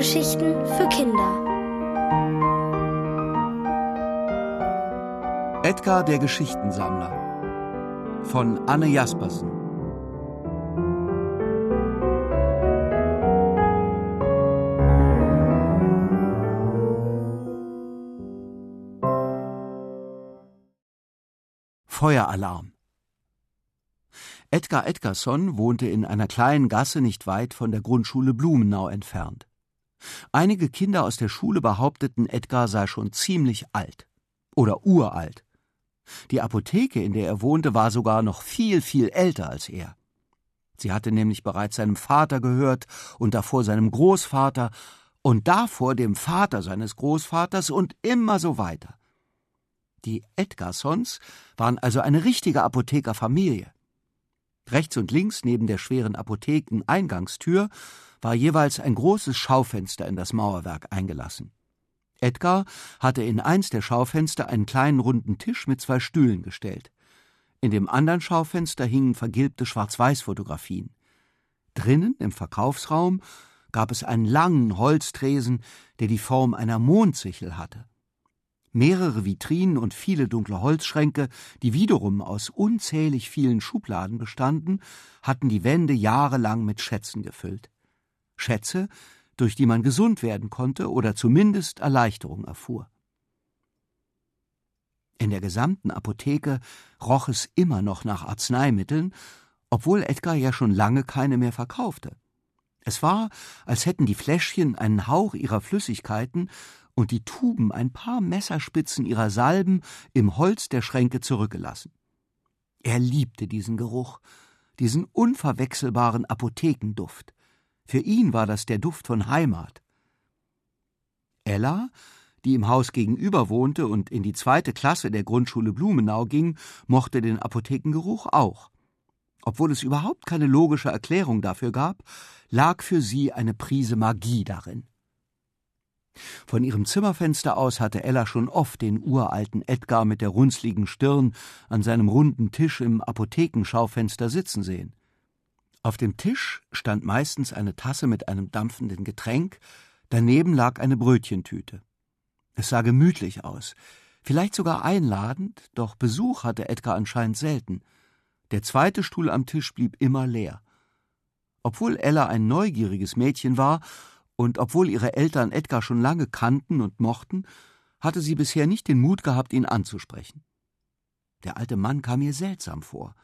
Hörgeschichten für Kinder. Edgar der Geschichtensammler von Anne Jaspersen Feueralarm Edgar Edgarson wohnte in einer kleinen Gasse nicht weit von der Grundschule Blumenau entfernt. Einige Kinder aus der Schule behaupteten, Edgar sei schon ziemlich alt oder uralt. Die Apotheke, in der er wohnte, war sogar noch viel, viel älter als er. Sie hatte nämlich bereits seinem Vater gehört und davor seinem Großvater und davor dem Vater seines Großvaters und immer so weiter. Die Edgarsons waren also eine richtige Apothekerfamilie. Rechts und links neben der schweren Apotheken-Eingangstür war jeweils ein großes Schaufenster in das Mauerwerk eingelassen. Edgar hatte in eins der Schaufenster einen kleinen runden Tisch mit zwei Stühlen gestellt. In dem anderen Schaufenster hingen vergilbte Schwarz-Weiß-Fotografien. Drinnen, im Verkaufsraum, gab es einen langen Holztresen, der die Form einer Mondsichel hatte mehrere Vitrinen und viele dunkle Holzschränke, die wiederum aus unzählig vielen Schubladen bestanden, hatten die Wände jahrelang mit Schätzen gefüllt. Schätze, durch die man gesund werden konnte oder zumindest Erleichterung erfuhr. In der gesamten Apotheke roch es immer noch nach Arzneimitteln, obwohl Edgar ja schon lange keine mehr verkaufte. Es war, als hätten die Fläschchen einen Hauch ihrer Flüssigkeiten und die Tuben ein paar Messerspitzen ihrer Salben im Holz der Schränke zurückgelassen. Er liebte diesen Geruch, diesen unverwechselbaren Apothekenduft. Für ihn war das der Duft von Heimat. Ella, die im Haus gegenüber wohnte und in die zweite Klasse der Grundschule Blumenau ging, mochte den Apothekengeruch auch. Obwohl es überhaupt keine logische Erklärung dafür gab, lag für sie eine Prise Magie darin. Von ihrem Zimmerfenster aus hatte Ella schon oft den uralten Edgar mit der runzligen Stirn an seinem runden Tisch im Apothekenschaufenster sitzen sehen. Auf dem Tisch stand meistens eine Tasse mit einem dampfenden Getränk, daneben lag eine Brötchentüte. Es sah gemütlich aus, vielleicht sogar einladend, doch Besuch hatte Edgar anscheinend selten. Der zweite Stuhl am Tisch blieb immer leer. Obwohl Ella ein neugieriges Mädchen war, und obwohl ihre Eltern Edgar schon lange kannten und mochten, hatte sie bisher nicht den Mut gehabt, ihn anzusprechen. Der alte Mann kam ihr seltsam vor.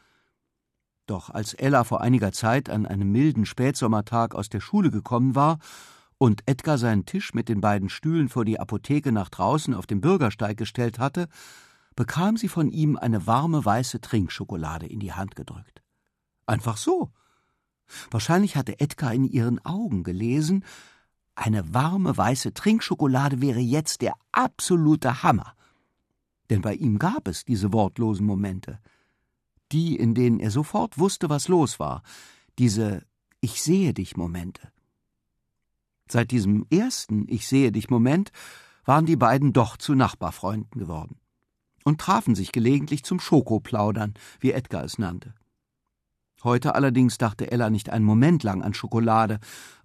Doch als Ella vor einiger Zeit an einem milden Spätsommertag aus der Schule gekommen war und Edgar seinen Tisch mit den beiden Stühlen vor die Apotheke nach draußen auf dem Bürgersteig gestellt hatte, bekam sie von ihm eine warme weiße Trinkschokolade in die Hand gedrückt. Einfach so. Wahrscheinlich hatte Edgar in ihren Augen gelesen, eine warme weiße Trinkschokolade wäre jetzt der absolute Hammer. Denn bei ihm gab es diese wortlosen Momente. Die, in denen er sofort wusste, was los war. Diese Ich sehe dich Momente. Seit diesem ersten Ich sehe dich Moment waren die beiden doch zu Nachbarfreunden geworden und trafen sich gelegentlich zum Schokoplaudern, wie Edgar es nannte. Heute allerdings dachte Ella nicht einen Moment lang an Schokolade,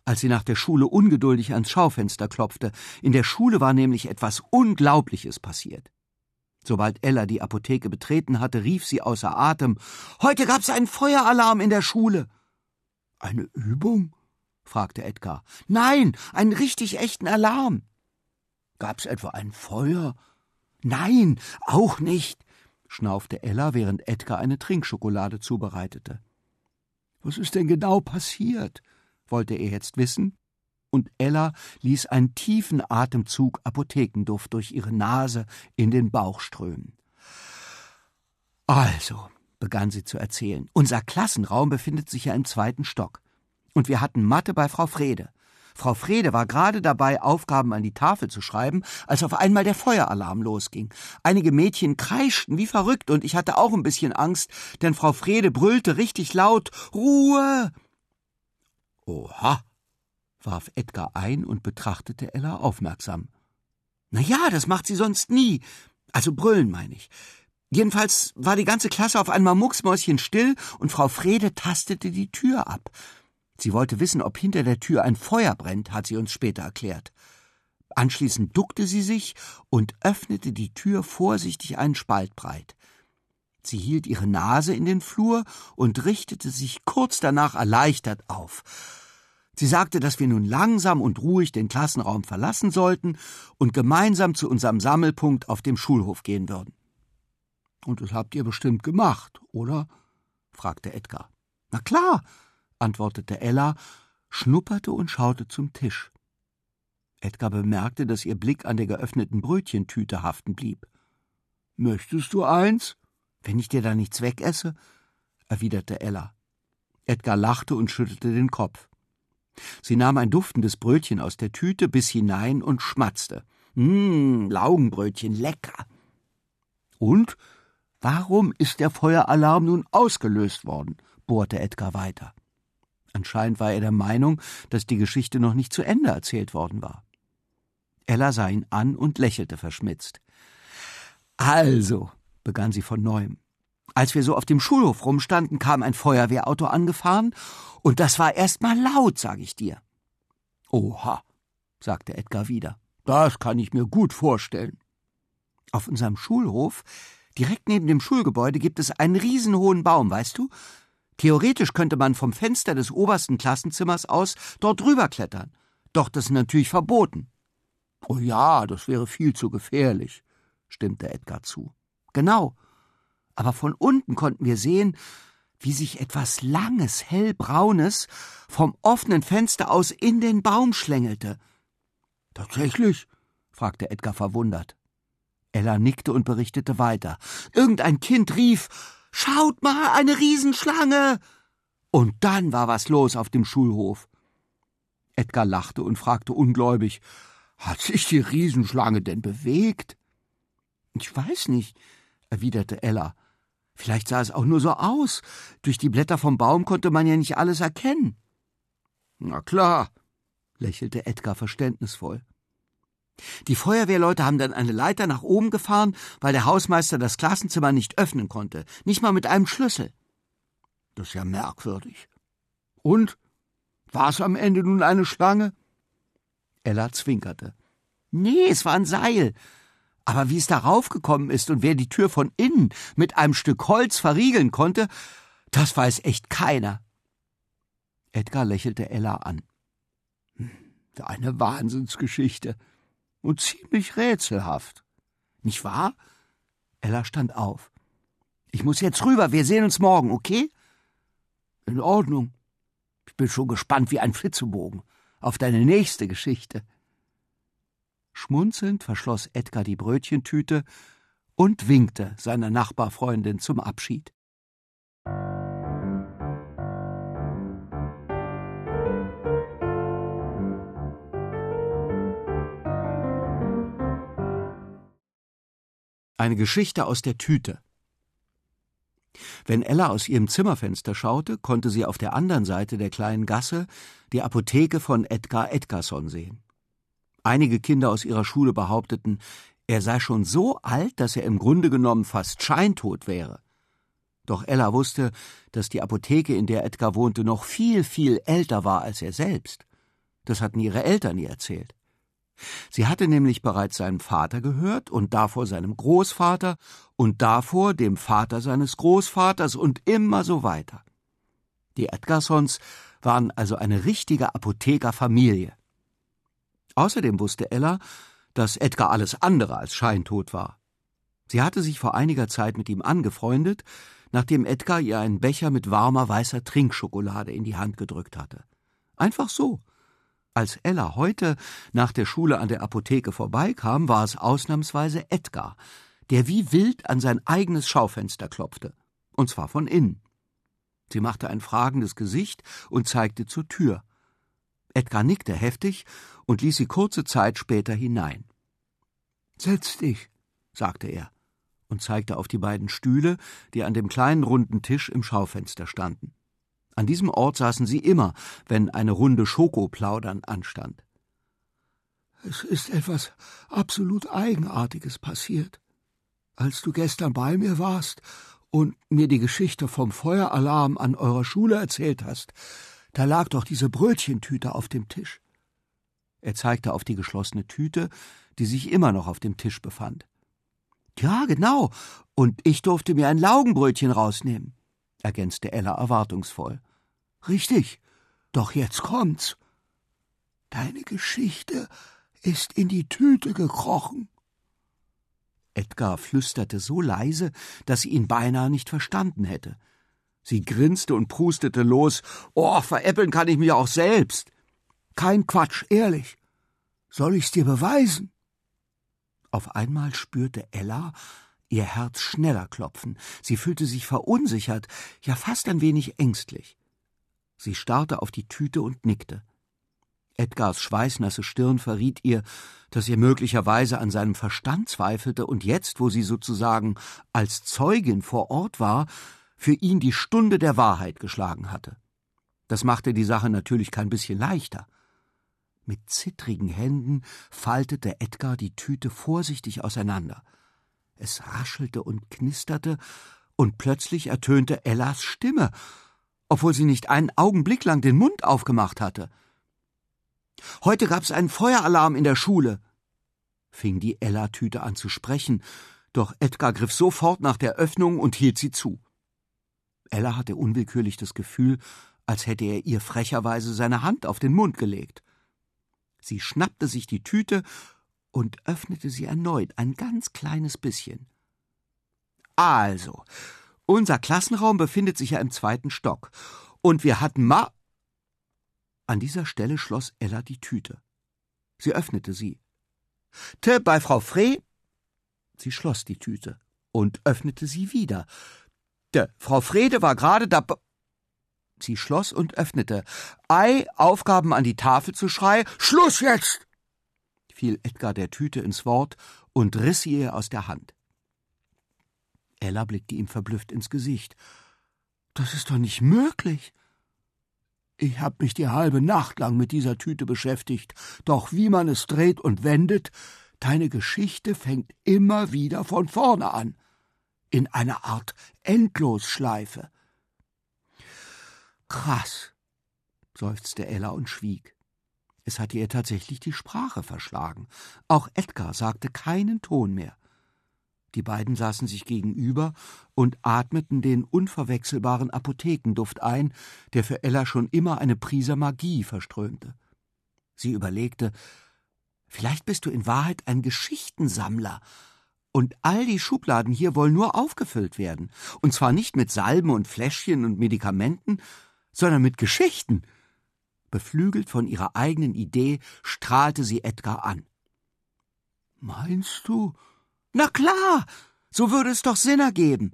als sie nach der Schule ungeduldig ans Schaufenster klopfte. In der Schule war nämlich etwas Unglaubliches passiert. Sobald Ella die Apotheke betreten hatte, rief sie außer Atem Heute gab's einen Feueralarm in der Schule. Eine Übung? fragte Edgar. Nein, einen richtig echten Alarm. Gab's etwa ein Feuer? Nein, auch nicht, schnaufte Ella, während Edgar eine Trinkschokolade zubereitete. Was ist denn genau passiert? wollte er jetzt wissen, und Ella ließ einen tiefen Atemzug Apothekenduft durch ihre Nase in den Bauch strömen. Also, begann sie zu erzählen, unser Klassenraum befindet sich ja im zweiten Stock. Und wir hatten Mathe bei Frau Frede. Frau Frede war gerade dabei, Aufgaben an die Tafel zu schreiben, als auf einmal der Feueralarm losging. Einige Mädchen kreischten wie verrückt und ich hatte auch ein bisschen Angst, denn Frau Frede brüllte richtig laut Ruhe. Oha, warf Edgar ein und betrachtete Ella aufmerksam. Na ja, das macht sie sonst nie. Also brüllen, meine ich. Jedenfalls war die ganze Klasse auf einmal mucksmäuschen still und Frau Frede tastete die Tür ab. Sie wollte wissen, ob hinter der Tür ein Feuer brennt, hat sie uns später erklärt. Anschließend duckte sie sich und öffnete die Tür vorsichtig einen Spalt breit. Sie hielt ihre Nase in den Flur und richtete sich kurz danach erleichtert auf. Sie sagte, dass wir nun langsam und ruhig den Klassenraum verlassen sollten und gemeinsam zu unserem Sammelpunkt auf dem Schulhof gehen würden. Und das habt ihr bestimmt gemacht, oder? fragte Edgar. Na klar, antwortete Ella, schnupperte und schaute zum Tisch. Edgar bemerkte, dass ihr Blick an der geöffneten Brötchentüte haften blieb. Möchtest du eins? Wenn ich dir da nichts wegesse? erwiderte Ella. Edgar lachte und schüttelte den Kopf. Sie nahm ein duftendes Brötchen aus der Tüte, biss hinein und schmatzte. Mmm, Laugenbrötchen, lecker. Und warum ist der Feueralarm nun ausgelöst worden? bohrte Edgar weiter. Anscheinend war er der Meinung, dass die Geschichte noch nicht zu Ende erzählt worden war. Ella sah ihn an und lächelte verschmitzt. Also, begann sie von neuem. Als wir so auf dem Schulhof rumstanden, kam ein Feuerwehrauto angefahren, und das war erst mal laut, sag ich dir. Oha, sagte Edgar wieder. Das kann ich mir gut vorstellen. Auf unserem Schulhof, direkt neben dem Schulgebäude, gibt es einen riesenhohen Baum, weißt du? Theoretisch könnte man vom Fenster des obersten Klassenzimmers aus dort rüberklettern. Doch das ist natürlich verboten. Oh ja, das wäre viel zu gefährlich, stimmte Edgar zu. Genau. Aber von unten konnten wir sehen, wie sich etwas Langes, hellbraunes vom offenen Fenster aus in den Baum schlängelte. Tatsächlich? fragte Edgar verwundert. Ella nickte und berichtete weiter. Irgendein Kind rief Schaut mal, eine Riesenschlange. Und dann war was los auf dem Schulhof. Edgar lachte und fragte ungläubig Hat sich die Riesenschlange denn bewegt? Ich weiß nicht, erwiderte Ella. Vielleicht sah es auch nur so aus. Durch die Blätter vom Baum konnte man ja nicht alles erkennen. Na klar, lächelte Edgar verständnisvoll. Die Feuerwehrleute haben dann eine Leiter nach oben gefahren, weil der Hausmeister das Klassenzimmer nicht öffnen konnte, nicht mal mit einem Schlüssel. Das ist ja merkwürdig. Und? War es am Ende nun eine Schlange? Ella zwinkerte. Nee, es war ein Seil. Aber wie es darauf gekommen ist und wer die Tür von innen mit einem Stück Holz verriegeln konnte, das weiß echt keiner. Edgar lächelte Ella an. Hm, eine Wahnsinnsgeschichte und ziemlich rätselhaft. Nicht wahr? Ella stand auf. Ich muss jetzt rüber, wir sehen uns morgen, okay? In Ordnung. Ich bin schon gespannt wie ein Flitzebogen auf deine nächste Geschichte. Schmunzelnd verschloss Edgar die Brötchentüte und winkte seiner Nachbarfreundin zum Abschied. Eine Geschichte aus der Tüte. Wenn Ella aus ihrem Zimmerfenster schaute, konnte sie auf der anderen Seite der kleinen Gasse die Apotheke von Edgar Edgarson sehen. Einige Kinder aus ihrer Schule behaupteten, er sei schon so alt, dass er im Grunde genommen fast scheintot wäre. Doch Ella wusste, dass die Apotheke, in der Edgar wohnte, noch viel, viel älter war als er selbst. Das hatten ihre Eltern ihr erzählt. Sie hatte nämlich bereits seinen Vater gehört und davor seinem Großvater und davor dem Vater seines Großvaters und immer so weiter. Die Edgarsons waren also eine richtige Apothekerfamilie. Außerdem wusste Ella, dass Edgar alles andere als scheintot war. Sie hatte sich vor einiger Zeit mit ihm angefreundet, nachdem Edgar ihr einen Becher mit warmer weißer Trinkschokolade in die Hand gedrückt hatte. Einfach so, als Ella heute nach der Schule an der Apotheke vorbeikam, war es ausnahmsweise Edgar, der wie wild an sein eigenes Schaufenster klopfte, und zwar von innen. Sie machte ein fragendes Gesicht und zeigte zur Tür. Edgar nickte heftig und ließ sie kurze Zeit später hinein. Setz dich, sagte er und zeigte auf die beiden Stühle, die an dem kleinen runden Tisch im Schaufenster standen. An diesem Ort saßen sie immer, wenn eine Runde Schokoplaudern anstand. Es ist etwas absolut Eigenartiges passiert. Als du gestern bei mir warst und mir die Geschichte vom Feueralarm an eurer Schule erzählt hast, Da lag doch diese Brötchentüte auf dem Tisch. Er zeigte auf die geschlossene Tüte, die sich immer noch auf dem Tisch befand. Ja, genau. Und ich durfte mir ein Laugenbrötchen rausnehmen, ergänzte Ella erwartungsvoll. Richtig. Doch jetzt kommt's. Deine Geschichte ist in die Tüte gekrochen. Edgar flüsterte so leise, dass sie ihn beinahe nicht verstanden hätte. Sie grinste und prustete los. Oh, veräppeln kann ich mich auch selbst. Kein Quatsch, ehrlich. Soll ich's dir beweisen? Auf einmal spürte Ella ihr Herz schneller klopfen. Sie fühlte sich verunsichert, ja fast ein wenig ängstlich. Sie starrte auf die Tüte und nickte. Edgars schweißnasse Stirn verriet ihr, dass er möglicherweise an seinem Verstand zweifelte und jetzt, wo sie sozusagen als Zeugin vor Ort war, für ihn die Stunde der Wahrheit geschlagen hatte. Das machte die Sache natürlich kein bisschen leichter. Mit zittrigen Händen faltete Edgar die Tüte vorsichtig auseinander. Es raschelte und knisterte, und plötzlich ertönte Ellas Stimme, obwohl sie nicht einen Augenblick lang den Mund aufgemacht hatte. Heute gab's einen Feueralarm in der Schule, fing die Ella-Tüte an zu sprechen, doch Edgar griff sofort nach der Öffnung und hielt sie zu. Ella hatte unwillkürlich das Gefühl, als hätte er ihr frecherweise seine Hand auf den Mund gelegt. Sie schnappte sich die Tüte und öffnete sie erneut ein ganz kleines bisschen. Also, unser Klassenraum befindet sich ja im zweiten Stock, und wir hatten ma. An dieser Stelle schloss Ella die Tüte. Sie öffnete sie. Te bei Frau Frey. Sie schloss die Tüte und öffnete sie wieder, De, Frau Frede war gerade da. Sie schloss und öffnete. Ei, Aufgaben an die Tafel zu schreien. Schluss jetzt! Fiel Edgar der Tüte ins Wort und riss sie ihr aus der Hand. Ella blickte ihm verblüfft ins Gesicht. Das ist doch nicht möglich. Ich hab mich die halbe Nacht lang mit dieser Tüte beschäftigt, doch wie man es dreht und wendet, deine Geschichte fängt immer wieder von vorne an in einer Art Endlosschleife. Krass, seufzte Ella und schwieg. Es hatte ihr tatsächlich die Sprache verschlagen. Auch Edgar sagte keinen Ton mehr. Die beiden saßen sich gegenüber und atmeten den unverwechselbaren Apothekenduft ein, der für Ella schon immer eine Prise Magie verströmte. Sie überlegte, vielleicht bist du in Wahrheit ein Geschichtensammler und all die Schubladen hier wollen nur aufgefüllt werden. Und zwar nicht mit Salben und Fläschchen und Medikamenten, sondern mit Geschichten. Beflügelt von ihrer eigenen Idee strahlte sie Edgar an. Meinst du? Na klar, so würde es doch Sinn ergeben.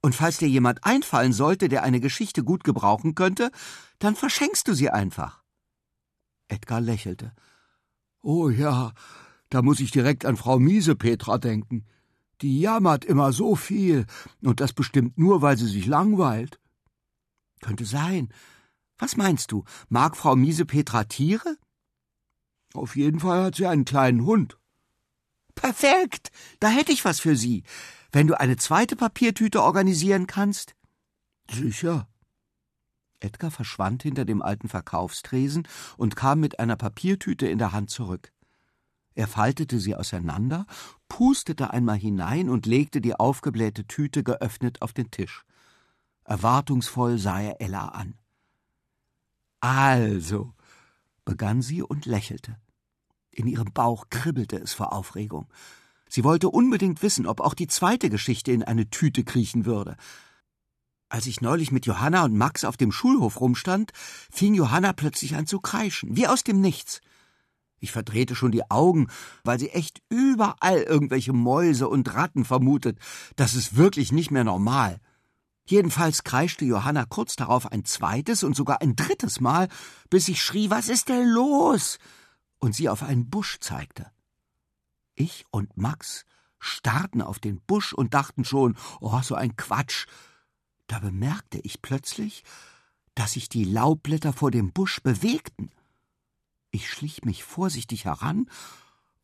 Und falls dir jemand einfallen sollte, der eine Geschichte gut gebrauchen könnte, dann verschenkst du sie einfach. Edgar lächelte. Oh ja, da muss ich direkt an Frau Miesepetra denken. Die jammert immer so viel, und das bestimmt nur, weil sie sich langweilt. Könnte sein. Was meinst du, mag Frau Miesepetra Tiere? Auf jeden Fall hat sie einen kleinen Hund. Perfekt, da hätte ich was für Sie. Wenn du eine zweite Papiertüte organisieren kannst? Sicher. Edgar verschwand hinter dem alten Verkaufstresen und kam mit einer Papiertüte in der Hand zurück. Er faltete sie auseinander, pustete einmal hinein und legte die aufgeblähte Tüte geöffnet auf den Tisch. Erwartungsvoll sah er Ella an. Also, begann sie und lächelte. In ihrem Bauch kribbelte es vor Aufregung. Sie wollte unbedingt wissen, ob auch die zweite Geschichte in eine Tüte kriechen würde. Als ich neulich mit Johanna und Max auf dem Schulhof rumstand, fing Johanna plötzlich an zu kreischen, wie aus dem Nichts. Ich verdrehte schon die Augen, weil sie echt überall irgendwelche Mäuse und Ratten vermutet. Das ist wirklich nicht mehr normal. Jedenfalls kreischte Johanna kurz darauf ein zweites und sogar ein drittes Mal, bis ich schrie, was ist denn los? und sie auf einen Busch zeigte. Ich und Max starrten auf den Busch und dachten schon, oh, so ein Quatsch. Da bemerkte ich plötzlich, dass sich die Laubblätter vor dem Busch bewegten. Ich schlich mich vorsichtig heran,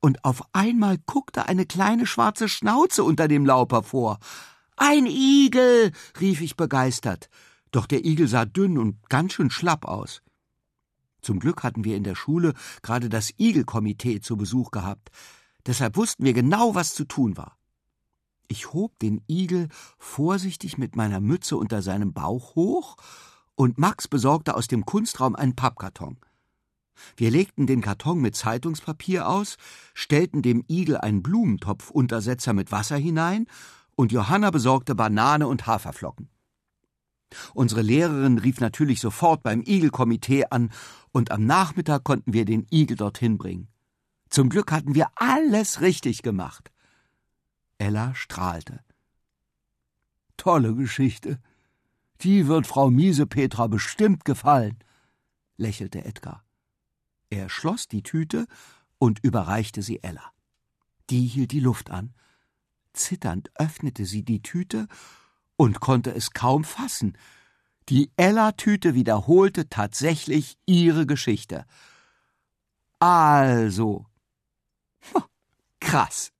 und auf einmal guckte eine kleine schwarze Schnauze unter dem Laub hervor. Ein Igel, rief ich begeistert, doch der Igel sah dünn und ganz schön schlapp aus. Zum Glück hatten wir in der Schule gerade das Igelkomitee zu Besuch gehabt. Deshalb wussten wir genau, was zu tun war. Ich hob den Igel vorsichtig mit meiner Mütze unter seinem Bauch hoch und Max besorgte aus dem Kunstraum einen Pappkarton. Wir legten den Karton mit Zeitungspapier aus, stellten dem Igel einen Blumentopfuntersetzer mit Wasser hinein und Johanna besorgte Banane und Haferflocken. Unsere Lehrerin rief natürlich sofort beim Igelkomitee an und am Nachmittag konnten wir den Igel dorthin bringen. Zum Glück hatten wir alles richtig gemacht. Ella strahlte. Tolle Geschichte. Die wird Frau Miesepetra bestimmt gefallen, lächelte Edgar. Er schloss die Tüte und überreichte sie Ella. Die hielt die Luft an. Zitternd öffnete sie die Tüte und konnte es kaum fassen. Die Ella-Tüte wiederholte tatsächlich ihre Geschichte. Also. Krass.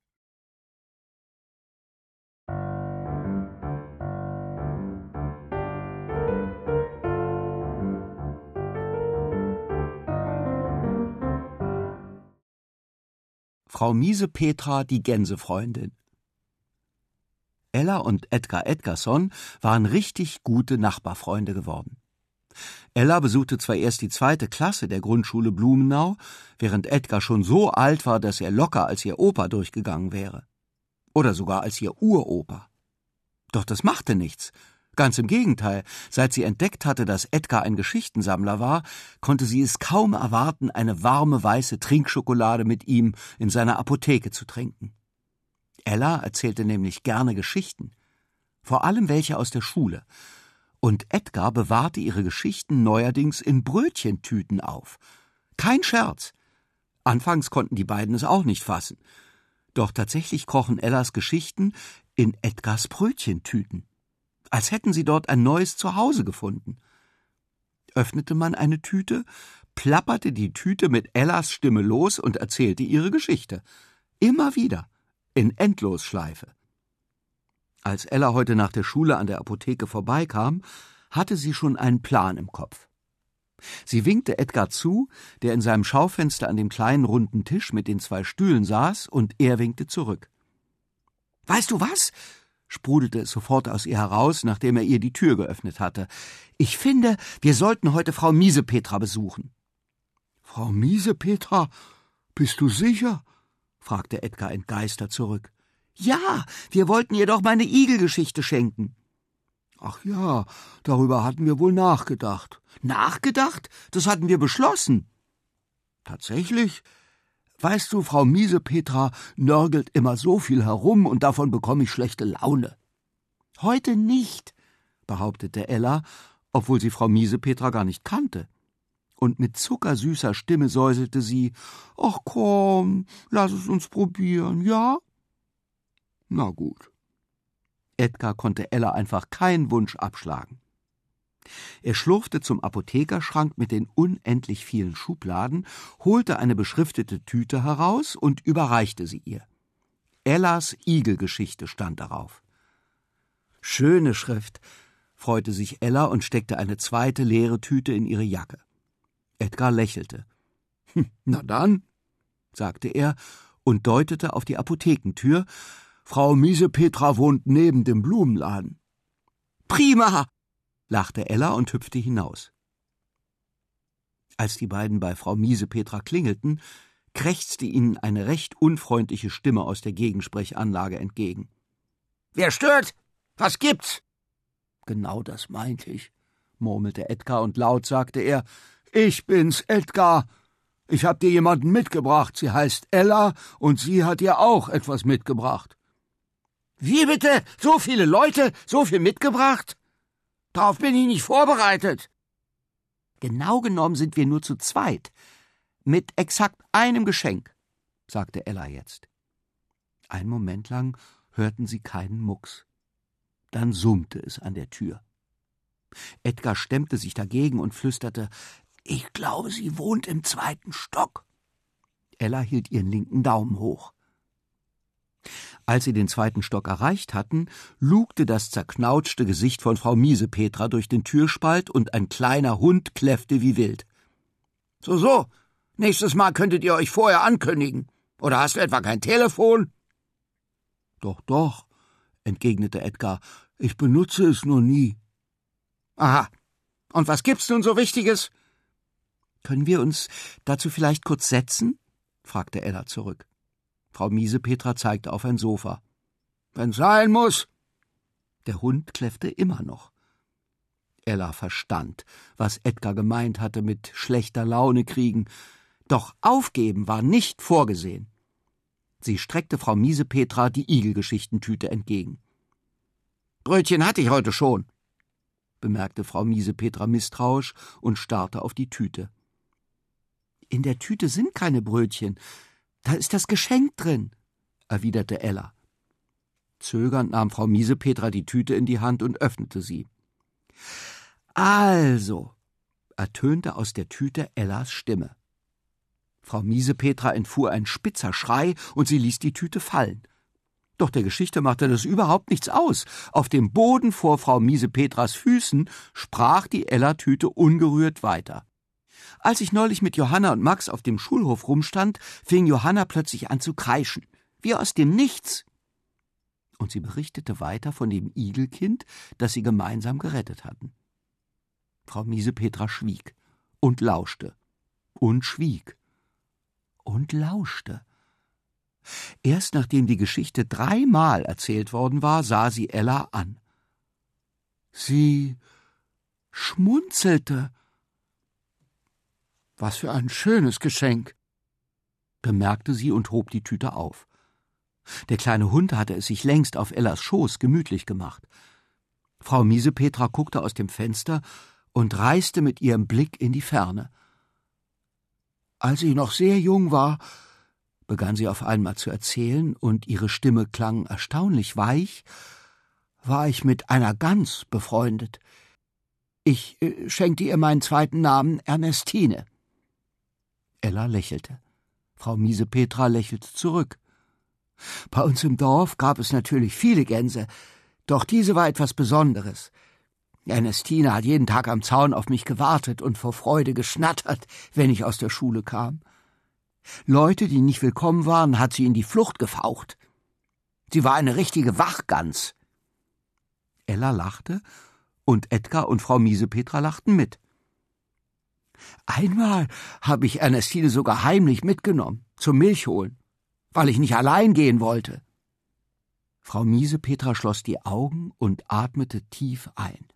Frau Miesepetra, die Gänsefreundin. Ella und Edgar Edgarson waren richtig gute Nachbarfreunde geworden. Ella besuchte zwar erst die zweite Klasse der Grundschule Blumenau, während Edgar schon so alt war, dass er locker als ihr Opa durchgegangen wäre. Oder sogar als ihr Uropa. Doch das machte nichts. Ganz im Gegenteil, seit sie entdeckt hatte, dass Edgar ein Geschichtensammler war, konnte sie es kaum erwarten, eine warme weiße Trinkschokolade mit ihm in seiner Apotheke zu trinken. Ella erzählte nämlich gerne Geschichten, vor allem welche aus der Schule, und Edgar bewahrte ihre Geschichten neuerdings in Brötchentüten auf. Kein Scherz. Anfangs konnten die beiden es auch nicht fassen. Doch tatsächlich krochen Ellas Geschichten in Edgars Brötchentüten, als hätten sie dort ein neues Zuhause gefunden. Öffnete man eine Tüte, plapperte die Tüte mit Ellas Stimme los und erzählte ihre Geschichte. Immer wieder in Endlosschleife. Als Ella heute nach der Schule an der Apotheke vorbeikam, hatte sie schon einen Plan im Kopf. Sie winkte Edgar zu, der in seinem Schaufenster an dem kleinen runden Tisch mit den zwei Stühlen saß, und er winkte zurück. Weißt du was? sprudelte es sofort aus ihr heraus, nachdem er ihr die Tür geöffnet hatte. Ich finde, wir sollten heute Frau Miesepetra besuchen. Frau Miesepetra? Bist du sicher? Fragte Edgar entgeistert zurück. Ja, wir wollten ihr doch meine Igelgeschichte schenken. Ach ja, darüber hatten wir wohl nachgedacht. Nachgedacht? Das hatten wir beschlossen. Tatsächlich? Weißt du, Frau Miesepetra nörgelt immer so viel herum und davon bekomme ich schlechte Laune. Heute nicht, behauptete Ella, obwohl sie Frau Miesepetra gar nicht kannte und mit zuckersüßer Stimme säuselte sie Ach komm, lass es uns probieren, ja? Na gut. Edgar konnte Ella einfach keinen Wunsch abschlagen. Er schlurfte zum Apothekerschrank mit den unendlich vielen Schubladen, holte eine beschriftete Tüte heraus und überreichte sie ihr. Ellas Igelgeschichte stand darauf. Schöne Schrift, freute sich Ella und steckte eine zweite leere Tüte in ihre Jacke. Edgar lächelte. Hm, na dann, sagte er und deutete auf die Apothekentür. Frau Miesepetra wohnt neben dem Blumenladen. Prima, lachte Ella und hüpfte hinaus. Als die beiden bei Frau Miesepetra klingelten, krächzte ihnen eine recht unfreundliche Stimme aus der Gegensprechanlage entgegen. Wer stört? Was gibt's? Genau das meinte ich, murmelte Edgar und laut sagte er, ich bin's, Edgar. Ich hab dir jemanden mitgebracht. Sie heißt Ella und sie hat dir auch etwas mitgebracht. Wie bitte? So viele Leute? So viel mitgebracht? Darauf bin ich nicht vorbereitet. Genau genommen sind wir nur zu zweit. Mit exakt einem Geschenk, sagte Ella jetzt. Einen Moment lang hörten sie keinen Mucks. Dann summte es an der Tür. Edgar stemmte sich dagegen und flüsterte ich glaube, sie wohnt im zweiten Stock. Ella hielt ihren linken Daumen hoch. Als sie den zweiten Stock erreicht hatten, lugte das zerknautschte Gesicht von Frau Miesepetra durch den Türspalt und ein kleiner Hund kläffte wie wild. So, so. Nächstes Mal könntet ihr euch vorher ankündigen. Oder hast du etwa kein Telefon? Doch, doch, entgegnete Edgar. Ich benutze es nur nie. Aha. Und was gibt's nun so Wichtiges? Können wir uns dazu vielleicht kurz setzen? fragte Ella zurück. Frau Miesepetra zeigte auf ein Sofa. Wenn's sein muss. Der Hund kläffte immer noch. Ella verstand, was Edgar gemeint hatte mit schlechter Laune kriegen, doch aufgeben war nicht vorgesehen. Sie streckte Frau Miesepetra die Igelgeschichtentüte entgegen. Brötchen hatte ich heute schon, bemerkte Frau Miesepetra misstrauisch und starrte auf die Tüte. In der Tüte sind keine Brötchen, da ist das Geschenk drin, erwiderte Ella. Zögernd nahm Frau Miesepetra die Tüte in die Hand und öffnete sie. Also, ertönte aus der Tüte Ellas Stimme. Frau Miesepetra entfuhr ein spitzer Schrei und sie ließ die Tüte fallen. Doch der Geschichte machte das überhaupt nichts aus. Auf dem Boden vor Frau Miesepetras Füßen sprach die Ella-Tüte ungerührt weiter. Als ich neulich mit Johanna und Max auf dem Schulhof rumstand, fing Johanna plötzlich an zu kreischen. Wie aus dem Nichts. Und sie berichtete weiter von dem Igelkind, das sie gemeinsam gerettet hatten. Frau Miesepetra schwieg und lauschte und schwieg und lauschte. Erst nachdem die Geschichte dreimal erzählt worden war, sah sie Ella an. Sie schmunzelte. Was für ein schönes Geschenk, bemerkte sie und hob die Tüte auf. Der kleine Hund hatte es sich längst auf Ellas Schoß gemütlich gemacht. Frau Miesepetra guckte aus dem Fenster und reiste mit ihrem Blick in die Ferne. Als ich noch sehr jung war, begann sie auf einmal zu erzählen, und ihre Stimme klang erstaunlich weich, war ich mit einer Gans befreundet. Ich äh, schenkte ihr meinen zweiten Namen Ernestine. Ella lächelte. Frau Miesepetra lächelte zurück. Bei uns im Dorf gab es natürlich viele Gänse, doch diese war etwas Besonderes. Ernestine hat jeden Tag am Zaun auf mich gewartet und vor Freude geschnattert, wenn ich aus der Schule kam. Leute, die nicht willkommen waren, hat sie in die Flucht gefaucht. Sie war eine richtige Wachgans. Ella lachte, und Edgar und Frau Miesepetra lachten mit. Einmal habe ich Ernestine sogar heimlich mitgenommen, zum Milch holen, weil ich nicht allein gehen wollte. Frau Miesepetra schloss die Augen und atmete tief ein.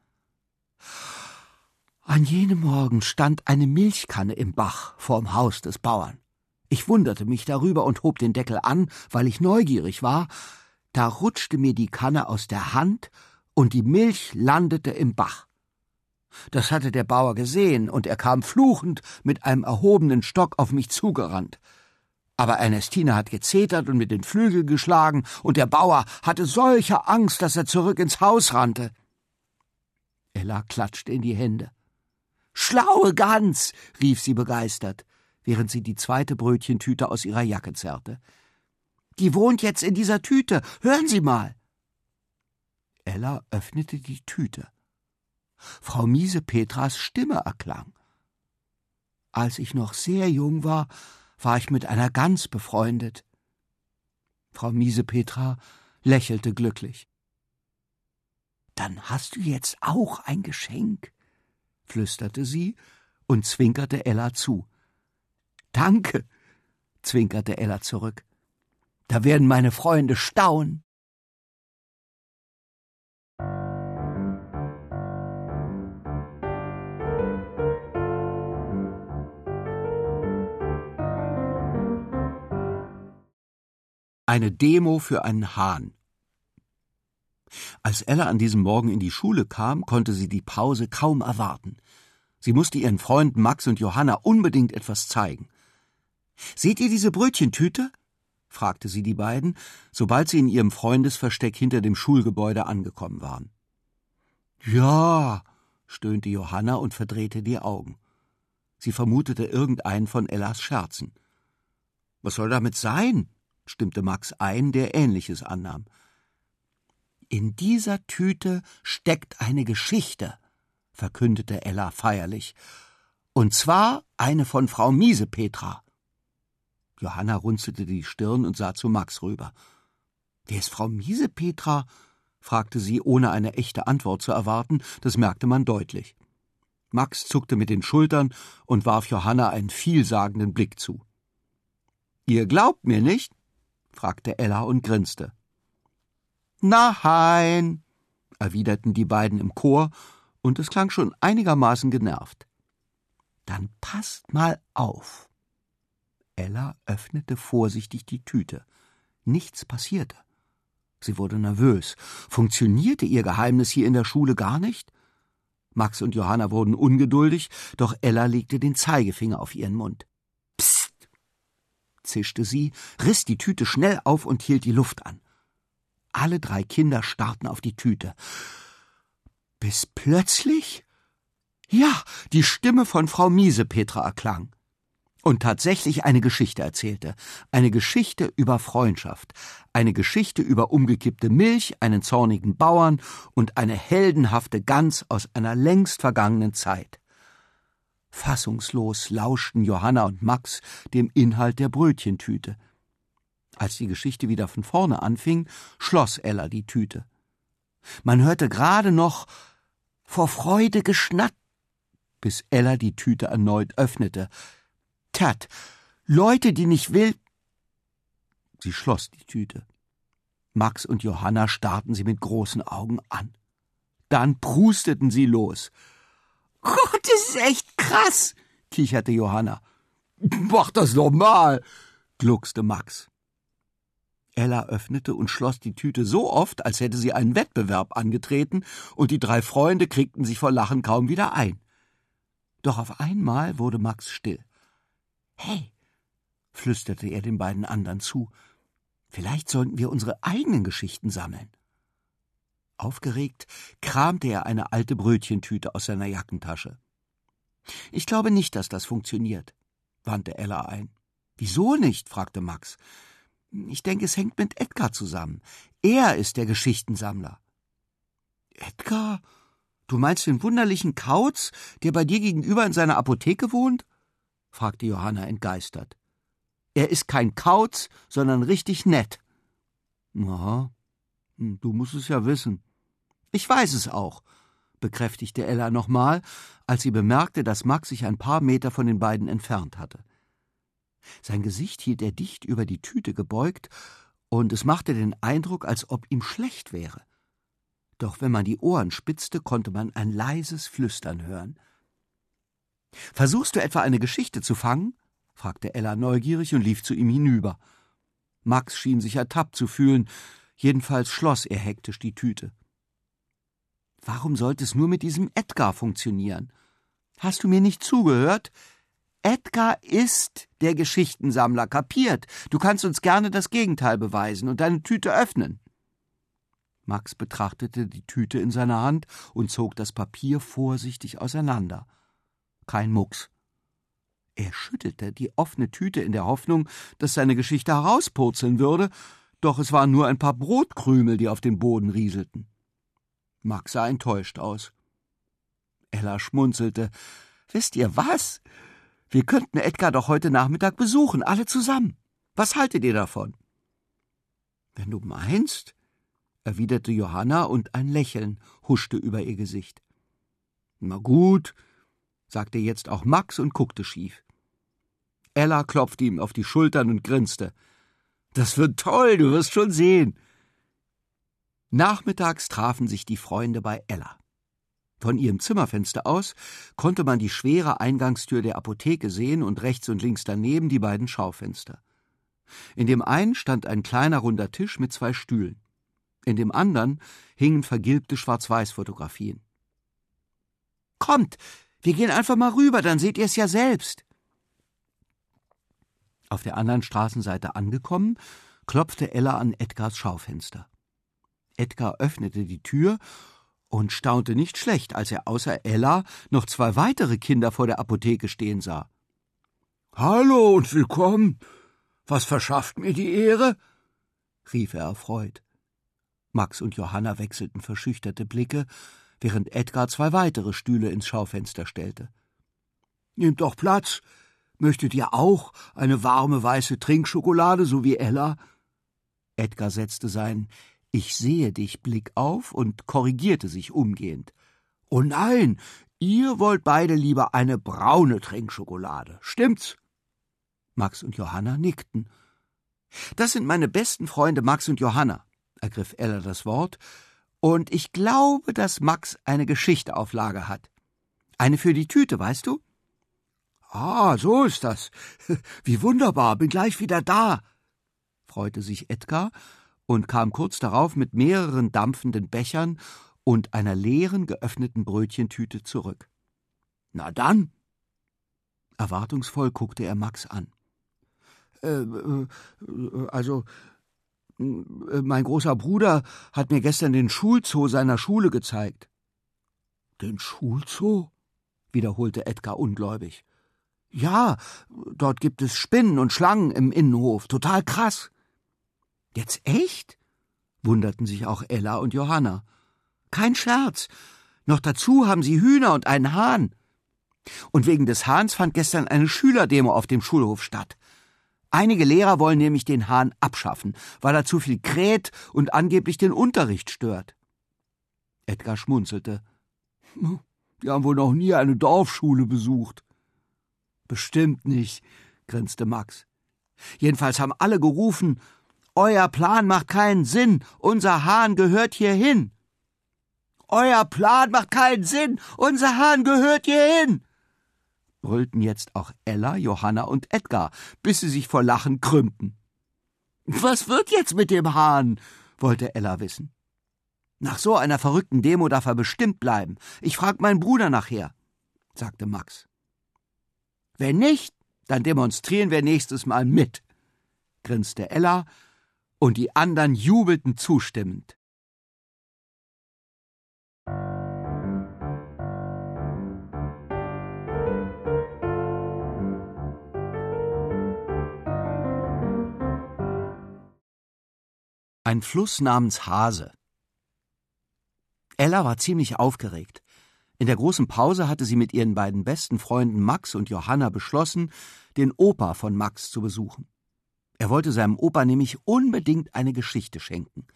An jenem Morgen stand eine Milchkanne im Bach vorm Haus des Bauern. Ich wunderte mich darüber und hob den Deckel an, weil ich neugierig war. Da rutschte mir die Kanne aus der Hand und die Milch landete im Bach. Das hatte der Bauer gesehen, und er kam fluchend mit einem erhobenen Stock auf mich zugerannt. Aber Ernestine hat gezetert und mit den Flügeln geschlagen, und der Bauer hatte solche Angst, dass er zurück ins Haus rannte. Ella klatschte in die Hände. Schlaue Gans, rief sie begeistert während sie die zweite Brötchentüte aus ihrer Jacke zerrte. Die wohnt jetzt in dieser Tüte. Hören Sie mal. Ella öffnete die Tüte. Frau Miese Petras Stimme erklang. Als ich noch sehr jung war, war ich mit einer Gans befreundet. Frau Miese Petra lächelte glücklich. Dann hast du jetzt auch ein Geschenk, flüsterte sie und zwinkerte Ella zu. Danke, zwinkerte Ella zurück. Da werden meine Freunde staunen. Eine Demo für einen Hahn. Als Ella an diesem Morgen in die Schule kam, konnte sie die Pause kaum erwarten. Sie musste ihren Freunden Max und Johanna unbedingt etwas zeigen. Seht ihr diese Brötchentüte? fragte sie die beiden, sobald sie in ihrem Freundesversteck hinter dem Schulgebäude angekommen waren. Ja, stöhnte Johanna und verdrehte die Augen. Sie vermutete irgendeinen von Ellas Scherzen. Was soll damit sein? Stimmte Max ein, der Ähnliches annahm. In dieser Tüte steckt eine Geschichte, verkündete Ella feierlich, Und zwar eine von Frau Miesepetra. Johanna runzelte die Stirn und sah zu Max rüber. Wer ist Frau Miesepetra? fragte sie, ohne eine echte Antwort zu erwarten, das merkte man deutlich. Max zuckte mit den Schultern und warf Johanna einen vielsagenden Blick zu. Ihr glaubt mir nicht? Fragte Ella und grinste. Nein, erwiderten die beiden im Chor, und es klang schon einigermaßen genervt. Dann passt mal auf. Ella öffnete vorsichtig die Tüte. Nichts passierte. Sie wurde nervös. Funktionierte ihr Geheimnis hier in der Schule gar nicht? Max und Johanna wurden ungeduldig, doch Ella legte den Zeigefinger auf ihren Mund. Zischte sie, riss die Tüte schnell auf und hielt die Luft an. Alle drei Kinder starrten auf die Tüte. Bis plötzlich? Ja, die Stimme von Frau Miesepetra erklang und tatsächlich eine Geschichte erzählte. Eine Geschichte über Freundschaft, eine Geschichte über umgekippte Milch, einen zornigen Bauern und eine heldenhafte Gans aus einer längst vergangenen Zeit. Fassungslos lauschten Johanna und Max dem Inhalt der Brötchentüte. Als die Geschichte wieder von vorne anfing, schloss Ella die Tüte. Man hörte gerade noch vor Freude geschnatt, bis Ella die Tüte erneut öffnete. Tat, Leute, die nicht will. Sie schloss die Tüte. Max und Johanna starrten sie mit großen Augen an. Dann prusteten sie los. Gott, das ist echt krass, kicherte Johanna. Mach das normal, gluckste Max. Ella öffnete und schloss die Tüte so oft, als hätte sie einen Wettbewerb angetreten, und die drei Freunde kriegten sich vor Lachen kaum wieder ein. Doch auf einmal wurde Max still. Hey, flüsterte er den beiden anderen zu, vielleicht sollten wir unsere eigenen Geschichten sammeln. Aufgeregt kramte er eine alte Brötchentüte aus seiner Jackentasche. Ich glaube nicht, dass das funktioniert, wandte Ella ein. Wieso nicht? fragte Max. Ich denke, es hängt mit Edgar zusammen. Er ist der Geschichtensammler. Edgar? Du meinst den wunderlichen Kauz, der bei dir gegenüber in seiner Apotheke wohnt? fragte Johanna entgeistert. Er ist kein Kauz, sondern richtig nett. Hm, du musst es ja wissen. Ich weiß es auch, bekräftigte Ella nochmal, als sie bemerkte, dass Max sich ein paar Meter von den beiden entfernt hatte. Sein Gesicht hielt er dicht über die Tüte gebeugt, und es machte den Eindruck, als ob ihm schlecht wäre. Doch wenn man die Ohren spitzte, konnte man ein leises Flüstern hören. Versuchst du etwa eine Geschichte zu fangen? fragte Ella neugierig und lief zu ihm hinüber. Max schien sich ertappt zu fühlen, jedenfalls schloss er hektisch die Tüte. Warum sollte es nur mit diesem Edgar funktionieren? Hast du mir nicht zugehört? Edgar ist der Geschichtensammler, kapiert. Du kannst uns gerne das Gegenteil beweisen und deine Tüte öffnen. Max betrachtete die Tüte in seiner Hand und zog das Papier vorsichtig auseinander. Kein Mucks. Er schüttelte die offene Tüte in der Hoffnung, dass seine Geschichte herauspurzeln würde, doch es waren nur ein paar Brotkrümel, die auf den Boden rieselten. Max sah enttäuscht aus. Ella schmunzelte. Wisst ihr was? Wir könnten Edgar doch heute Nachmittag besuchen, alle zusammen. Was haltet ihr davon? Wenn du meinst, erwiderte Johanna, und ein Lächeln huschte über ihr Gesicht. Na gut, sagte jetzt auch Max und guckte schief. Ella klopfte ihm auf die Schultern und grinste. Das wird toll, du wirst schon sehen. Nachmittags trafen sich die Freunde bei Ella. Von ihrem Zimmerfenster aus konnte man die schwere Eingangstür der Apotheke sehen und rechts und links daneben die beiden Schaufenster. In dem einen stand ein kleiner runder Tisch mit zwei Stühlen. In dem anderen hingen vergilbte Schwarz-Weiß-Fotografien. Kommt, wir gehen einfach mal rüber, dann seht ihr es ja selbst. Auf der anderen Straßenseite angekommen, klopfte Ella an Edgars Schaufenster. Edgar öffnete die Tür und staunte nicht schlecht, als er außer Ella noch zwei weitere Kinder vor der Apotheke stehen sah. Hallo und willkommen. Was verschafft mir die Ehre? rief er erfreut. Max und Johanna wechselten verschüchterte Blicke, während Edgar zwei weitere Stühle ins Schaufenster stellte. Nehmt doch Platz. Möchtet ihr auch eine warme weiße Trinkschokolade, so wie Ella? Edgar setzte seinen Ich sehe dich Blick auf und korrigierte sich umgehend. Oh nein, ihr wollt beide lieber eine braune Trinkschokolade, stimmt's? Max und Johanna nickten. Das sind meine besten Freunde Max und Johanna, ergriff Ella das Wort, und ich glaube, dass Max eine Geschichte auf Lager hat. Eine für die Tüte, weißt du? Ah, so ist das. Wie wunderbar, bin gleich wieder da, freute sich Edgar und kam kurz darauf mit mehreren dampfenden Bechern und einer leeren, geöffneten Brötchentüte zurück. Na dann. Erwartungsvoll guckte er Max an. Äh, äh, also, äh, mein großer Bruder hat mir gestern den Schulzoo seiner Schule gezeigt. Den Schulzoo? wiederholte Edgar ungläubig. Ja, dort gibt es Spinnen und Schlangen im Innenhof. Total krass. Jetzt echt? wunderten sich auch Ella und Johanna. Kein Scherz. Noch dazu haben sie Hühner und einen Hahn. Und wegen des Hahns fand gestern eine Schülerdemo auf dem Schulhof statt. Einige Lehrer wollen nämlich den Hahn abschaffen, weil er zu viel kräht und angeblich den Unterricht stört. Edgar schmunzelte. Die haben wohl noch nie eine Dorfschule besucht. Bestimmt nicht, grinste Max. Jedenfalls haben alle gerufen, Euer Plan macht keinen Sinn, unser Hahn gehört hierhin. Euer Plan macht keinen Sinn, unser Hahn gehört hierhin. brüllten jetzt auch Ella, Johanna und Edgar, bis sie sich vor Lachen krümmten. Was wird jetzt mit dem Hahn? wollte Ella wissen. Nach so einer verrückten Demo darf er bestimmt bleiben. Ich frag meinen Bruder nachher, sagte Max. Wenn nicht, dann demonstrieren wir nächstes Mal mit, grinste Ella, und die anderen jubelten zustimmend. Ein Fluss namens Hase. Ella war ziemlich aufgeregt. In der großen Pause hatte sie mit ihren beiden besten Freunden Max und Johanna beschlossen, den Opa von Max zu besuchen. Er wollte seinem Opa nämlich unbedingt eine Geschichte schenken.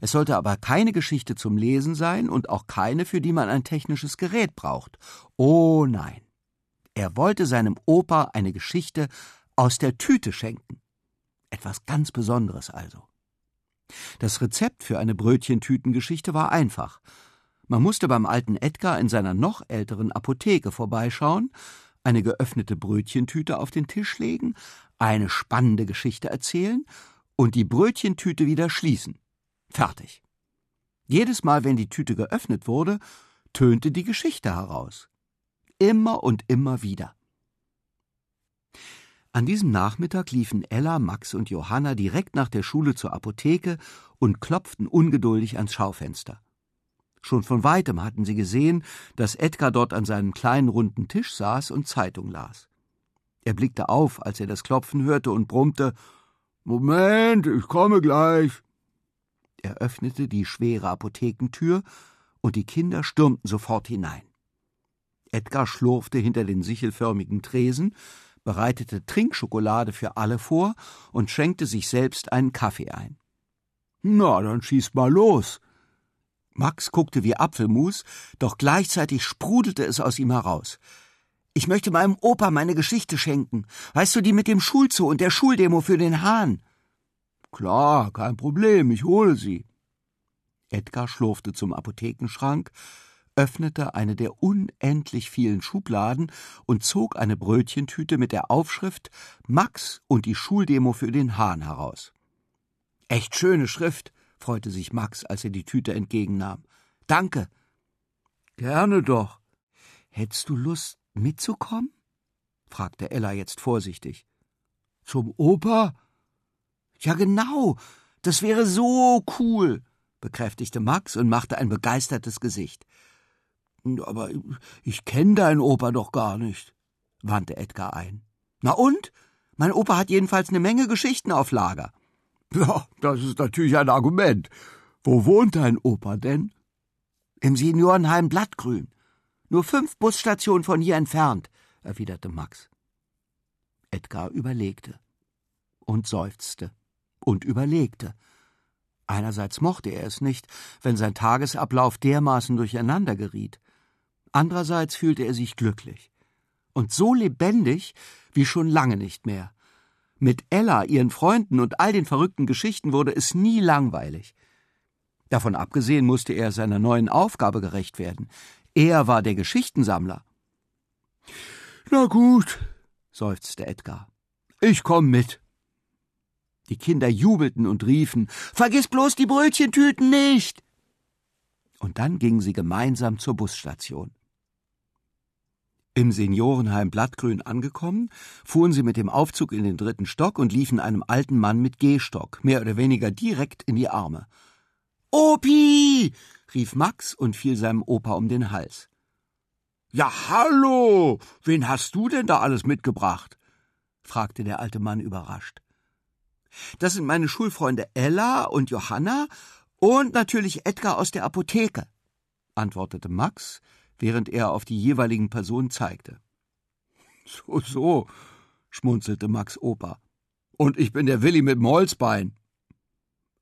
Es sollte aber keine Geschichte zum Lesen sein und auch keine, für die man ein technisches Gerät braucht. Oh nein. Er wollte seinem Opa eine Geschichte aus der Tüte schenken. Etwas ganz Besonderes also. Das Rezept für eine Brötchentütengeschichte war einfach. Man musste beim alten Edgar in seiner noch älteren Apotheke vorbeischauen, eine geöffnete Brötchentüte auf den Tisch legen, eine spannende Geschichte erzählen und die Brötchentüte wieder schließen. Fertig. Jedes Mal, wenn die Tüte geöffnet wurde, tönte die Geschichte heraus. Immer und immer wieder. An diesem Nachmittag liefen Ella, Max und Johanna direkt nach der Schule zur Apotheke und klopften ungeduldig ans Schaufenster. Schon von weitem hatten sie gesehen, dass Edgar dort an seinem kleinen runden Tisch saß und Zeitung las. Er blickte auf, als er das Klopfen hörte und brummte Moment, ich komme gleich. Er öffnete die schwere Apothekentür, und die Kinder stürmten sofort hinein. Edgar schlurfte hinter den sichelförmigen Tresen, bereitete Trinkschokolade für alle vor und schenkte sich selbst einen Kaffee ein. Na, dann schieß mal los, Max guckte wie Apfelmus, doch gleichzeitig sprudelte es aus ihm heraus. Ich möchte meinem Opa meine Geschichte schenken. Weißt du, die mit dem Schulzoo und der Schuldemo für den Hahn? Klar, kein Problem, ich hole sie. Edgar schlurfte zum Apothekenschrank, öffnete eine der unendlich vielen Schubladen und zog eine Brötchentüte mit der Aufschrift Max und die Schuldemo für den Hahn heraus. Echt schöne Schrift, freute sich Max, als er die Tüte entgegennahm. Danke. Gerne doch. Hättest du Lust, mitzukommen? fragte Ella jetzt vorsichtig. Zum Opa? Ja, genau. Das wäre so cool, bekräftigte Max und machte ein begeistertes Gesicht. Aber ich kenne deinen Opa doch gar nicht, wandte Edgar ein. Na und? Mein Opa hat jedenfalls eine Menge Geschichten auf Lager. Ja, das ist natürlich ein Argument. Wo wohnt dein Opa denn? Im Seniorenheim Blattgrün. Nur fünf Busstationen von hier entfernt, erwiderte Max. Edgar überlegte und seufzte und überlegte. Einerseits mochte er es nicht, wenn sein Tagesablauf dermaßen durcheinander geriet. Andererseits fühlte er sich glücklich. Und so lebendig wie schon lange nicht mehr. Mit Ella, ihren Freunden und all den verrückten Geschichten wurde es nie langweilig. Davon abgesehen musste er seiner neuen Aufgabe gerecht werden. Er war der Geschichtensammler. Na gut, seufzte Edgar. Ich komm mit. Die Kinder jubelten und riefen Vergiss bloß die Brötchentüten nicht. Und dann gingen sie gemeinsam zur Busstation. Im Seniorenheim Blattgrün angekommen, fuhren sie mit dem Aufzug in den dritten Stock und liefen einem alten Mann mit Gehstock mehr oder weniger direkt in die Arme. Opi! Rief Max und fiel seinem Opa um den Hals. Ja, hallo! Wen hast du denn da alles mitgebracht? fragte der alte Mann überrascht. Das sind meine Schulfreunde Ella und Johanna und natürlich Edgar aus der Apotheke, antwortete Max, während er auf die jeweiligen Personen zeigte. So, so, schmunzelte Max Opa. Und ich bin der Willi mit dem Holzbein.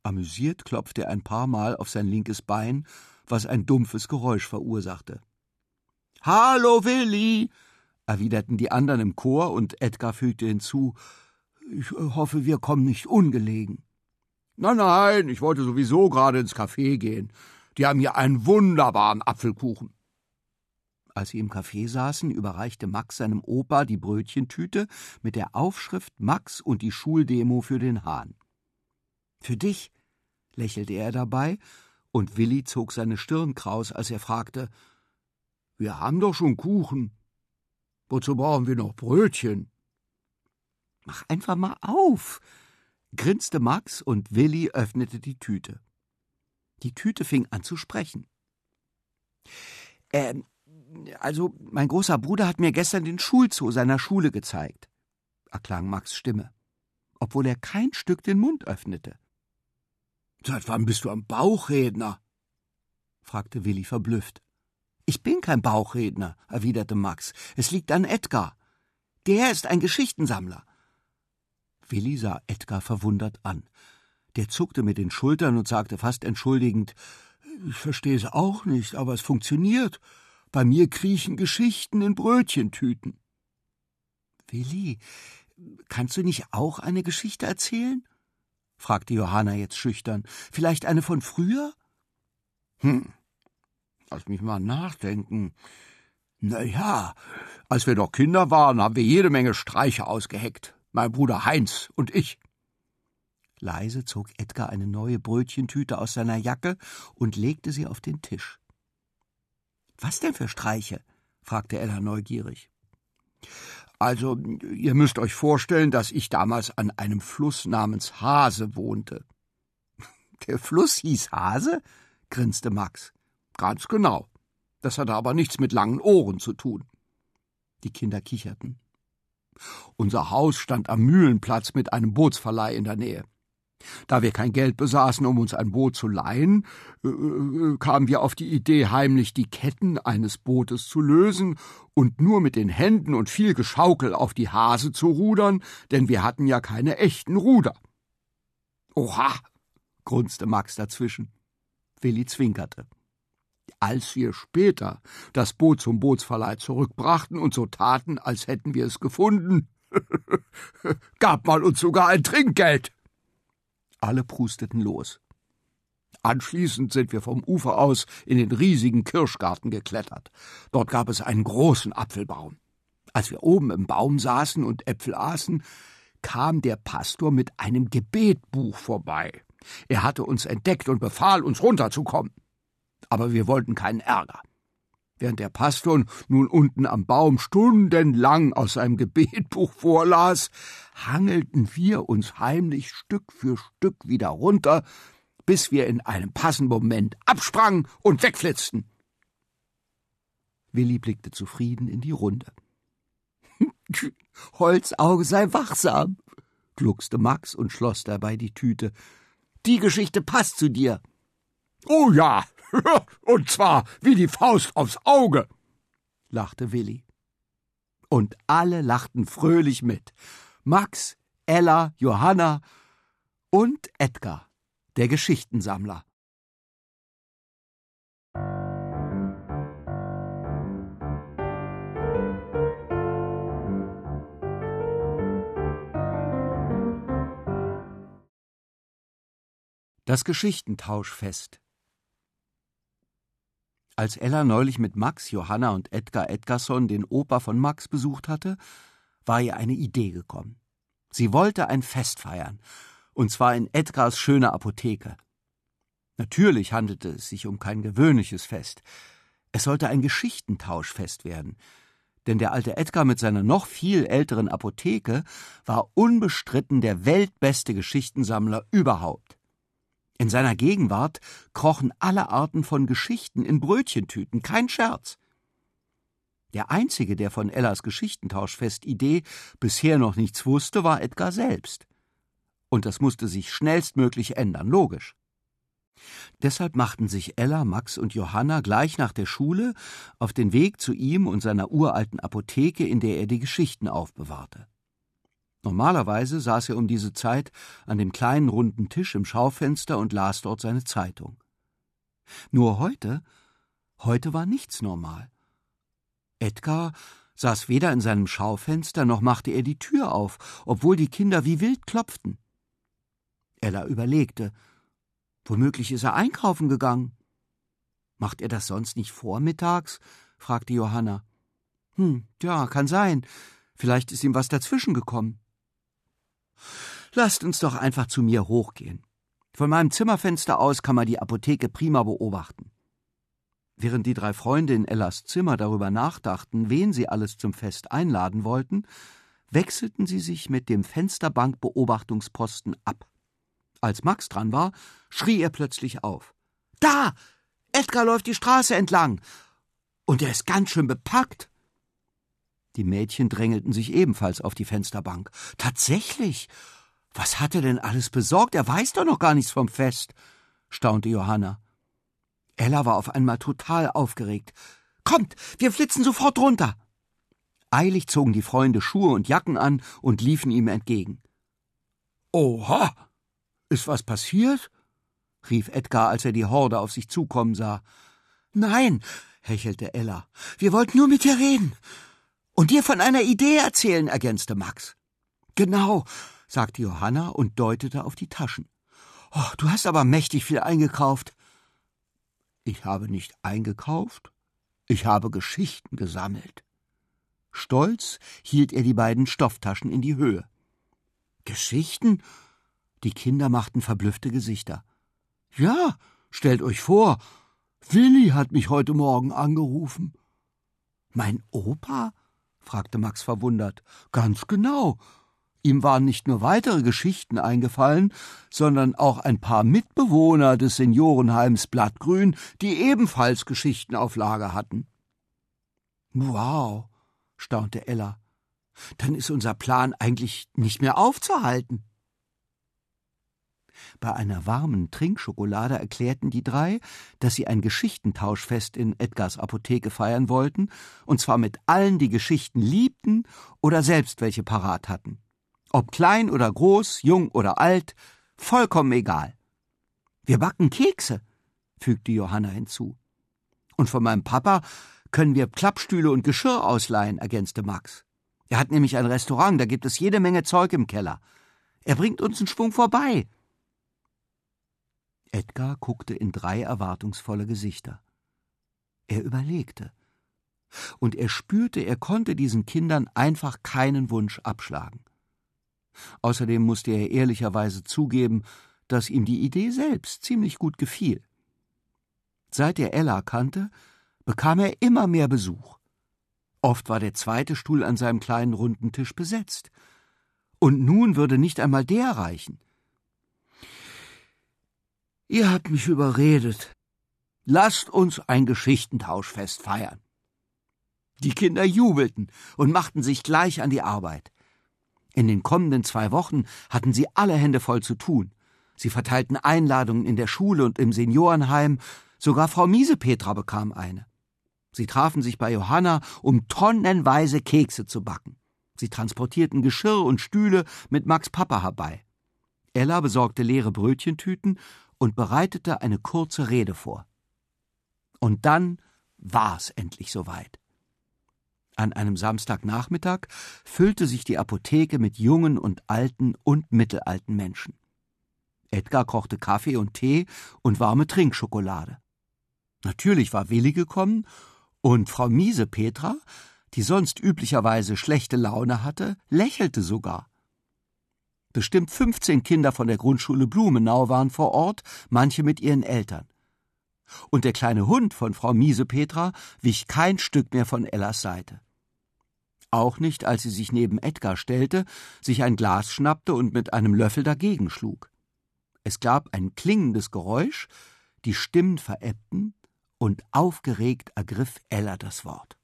Amüsiert klopfte er ein paar Mal auf sein linkes Bein, was ein dumpfes Geräusch verursachte. Hallo, Willi, erwiderten die anderen im Chor, und Edgar fügte hinzu Ich hoffe, wir kommen nicht ungelegen. Nein, nein, ich wollte sowieso gerade ins Café gehen. Die haben hier einen wunderbaren Apfelkuchen. Als sie im Café saßen, überreichte Max seinem Opa die Brötchentüte mit der Aufschrift Max und die Schuldemo für den Hahn. Für dich, lächelte er dabei, und Willi zog seine Stirn kraus, als er fragte Wir haben doch schon Kuchen. Wozu brauchen wir noch Brötchen? Mach einfach mal auf, grinste Max und Willi öffnete die Tüte. Die Tüte fing an zu sprechen. Ähm, also, mein großer Bruder hat mir gestern den Schulzoo seiner Schule gezeigt, erklang Max Stimme, obwohl er kein Stück den Mund öffnete. Seit wann bist du am Bauchredner? fragte Willi verblüfft. Ich bin kein Bauchredner, erwiderte Max. Es liegt an Edgar. Der ist ein Geschichtensammler. Willi sah Edgar verwundert an. Der zuckte mit den Schultern und sagte fast entschuldigend Ich verstehe es auch nicht, aber es funktioniert. Bei mir kriechen Geschichten in Brötchentüten. Willi, kannst du nicht auch eine Geschichte erzählen? Fragte Johanna jetzt schüchtern. Vielleicht eine von früher? Hm. Lass mich mal nachdenken. Na ja, als wir noch Kinder waren, haben wir jede Menge Streiche ausgeheckt. Mein Bruder Heinz und ich. Leise zog Edgar eine neue Brötchentüte aus seiner Jacke und legte sie auf den Tisch. Was denn für Streiche? fragte Ella neugierig. Also, ihr müsst euch vorstellen, dass ich damals an einem Fluss namens Hase wohnte. Der Fluss hieß Hase? grinste Max. Ganz genau. Das hatte aber nichts mit langen Ohren zu tun. Die Kinder kicherten. Unser Haus stand am Mühlenplatz mit einem Bootsverleih in der Nähe. Da wir kein Geld besaßen, um uns ein Boot zu leihen, äh, äh, kamen wir auf die Idee, heimlich die Ketten eines Bootes zu lösen und nur mit den Händen und viel Geschaukel auf die Hase zu rudern, denn wir hatten ja keine echten Ruder. Oha, grunzte Max dazwischen. Willi zwinkerte. Als wir später das Boot zum Bootsverleih zurückbrachten und so taten, als hätten wir es gefunden, gab man uns sogar ein Trinkgeld. Alle prusteten los. Anschließend sind wir vom Ufer aus in den riesigen Kirschgarten geklettert. Dort gab es einen großen Apfelbaum. Als wir oben im Baum saßen und Äpfel aßen, kam der Pastor mit einem Gebetbuch vorbei. Er hatte uns entdeckt und befahl, uns runterzukommen. Aber wir wollten keinen Ärger. Während der Pastor nun unten am Baum stundenlang aus seinem Gebetbuch vorlas, hangelten wir uns heimlich Stück für Stück wieder runter, bis wir in einem passenden Moment absprangen und wegflitzten. Willi blickte zufrieden in die Runde. Holzauge sei wachsam, gluckste Max und schloss dabei die Tüte. Die Geschichte passt zu dir. Oh ja, und zwar wie die Faust aufs Auge, lachte Willi. Und alle lachten fröhlich mit. Max, Ella, Johanna und Edgar, der Geschichtensammler. Das Geschichtentauschfest Als Ella neulich mit Max, Johanna und Edgar Edgarson den Opa von Max besucht hatte, war ihr eine Idee gekommen. Sie wollte ein Fest feiern, und zwar in Edgars schöner Apotheke. Natürlich handelte es sich um kein gewöhnliches Fest. Es sollte ein Geschichtentauschfest werden, denn der alte Edgar mit seiner noch viel älteren Apotheke war unbestritten der weltbeste Geschichtensammler überhaupt. In seiner Gegenwart krochen alle Arten von Geschichten in Brötchentüten, kein Scherz. Der einzige, der von Ellas Geschichtentauschfestidee bisher noch nichts wusste, war Edgar selbst. Und das musste sich schnellstmöglich ändern, logisch. Deshalb machten sich Ella, Max und Johanna gleich nach der Schule auf den Weg zu ihm und seiner uralten Apotheke, in der er die Geschichten aufbewahrte. Normalerweise saß er um diese Zeit an dem kleinen runden Tisch im Schaufenster und las dort seine Zeitung. Nur heute, heute war nichts normal. Edgar saß weder in seinem Schaufenster noch machte er die Tür auf, obwohl die Kinder wie wild klopften. Ella überlegte. Womöglich ist er einkaufen gegangen. Macht er das sonst nicht vormittags? fragte Johanna. Hm, ja, kann sein. Vielleicht ist ihm was dazwischen gekommen. Lasst uns doch einfach zu mir hochgehen. Von meinem Zimmerfenster aus kann man die Apotheke prima beobachten. Während die drei Freunde in Ellas Zimmer darüber nachdachten, wen sie alles zum Fest einladen wollten, wechselten sie sich mit dem Fensterbankbeobachtungsposten ab. Als Max dran war, schrie er plötzlich auf. Da! Edgar läuft die Straße entlang. Und er ist ganz schön bepackt. Die Mädchen drängelten sich ebenfalls auf die Fensterbank. Tatsächlich? Was hat er denn alles besorgt? Er weiß doch noch gar nichts vom Fest, staunte Johanna. Ella war auf einmal total aufgeregt. Kommt, wir flitzen sofort runter. Eilig zogen die Freunde Schuhe und Jacken an und liefen ihm entgegen. Oha! Ist was passiert? rief Edgar, als er die Horde auf sich zukommen sah. Nein, hechelte Ella. Wir wollten nur mit dir reden. Und dir von einer Idee erzählen, ergänzte Max. Genau, sagte Johanna und deutete auf die Taschen. Oh, du hast aber mächtig viel eingekauft. Ich habe nicht eingekauft, ich habe Geschichten gesammelt. Stolz hielt er die beiden Stofftaschen in die Höhe. Geschichten? Die Kinder machten verblüffte Gesichter. Ja, stellt euch vor, Willi hat mich heute Morgen angerufen. Mein Opa? Fragte Max verwundert. Ganz genau. Ihm waren nicht nur weitere Geschichten eingefallen, sondern auch ein paar Mitbewohner des Seniorenheims Blattgrün, die ebenfalls Geschichten auf Lager hatten. Wow, staunte Ella. Dann ist unser Plan eigentlich nicht mehr aufzuhalten. Bei einer warmen Trinkschokolade erklärten die drei, dass sie ein Geschichtentauschfest in Edgars Apotheke feiern wollten, und zwar mit allen, die Geschichten liebten oder selbst welche parat hatten. Ob klein oder groß, jung oder alt, vollkommen egal. Wir backen Kekse, fügte Johanna hinzu. Und von meinem Papa können wir Klappstühle und Geschirr ausleihen, ergänzte Max. Er hat nämlich ein Restaurant, da gibt es jede Menge Zeug im Keller. Er bringt uns einen Schwung vorbei. Edgar guckte in drei erwartungsvolle Gesichter. Er überlegte. Und er spürte, er konnte diesen Kindern einfach keinen Wunsch abschlagen. Außerdem musste er ehrlicherweise zugeben, dass ihm die Idee selbst ziemlich gut gefiel. Seit er Ella kannte, bekam er immer mehr Besuch. Oft war der zweite Stuhl an seinem kleinen runden Tisch besetzt. Und nun würde nicht einmal der reichen. Ihr habt mich überredet. Lasst uns ein Geschichtentauschfest feiern. Die Kinder jubelten und machten sich gleich an die Arbeit. In den kommenden zwei Wochen hatten sie alle Hände voll zu tun. Sie verteilten Einladungen in der Schule und im Seniorenheim, sogar Frau Miesepetra bekam eine. Sie trafen sich bei Johanna, um tonnenweise Kekse zu backen. Sie transportierten Geschirr und Stühle mit Max Papa herbei. Ella besorgte leere Brötchentüten und bereitete eine kurze Rede vor. Und dann war es endlich soweit. An einem Samstagnachmittag füllte sich die Apotheke mit jungen und alten und mittelalten Menschen. Edgar kochte Kaffee und Tee und warme Trinkschokolade. Natürlich war Willi gekommen und Frau Miese Petra die sonst üblicherweise schlechte Laune hatte, lächelte sogar. Bestimmt 15 Kinder von der Grundschule Blumenau waren vor Ort, manche mit ihren Eltern. Und der kleine Hund von Frau Miesepetra wich kein Stück mehr von Ellas Seite. Auch nicht, als sie sich neben Edgar stellte, sich ein Glas schnappte und mit einem Löffel dagegen schlug. Es gab ein klingendes Geräusch, die Stimmen verebbten, und aufgeregt ergriff Ella das Wort.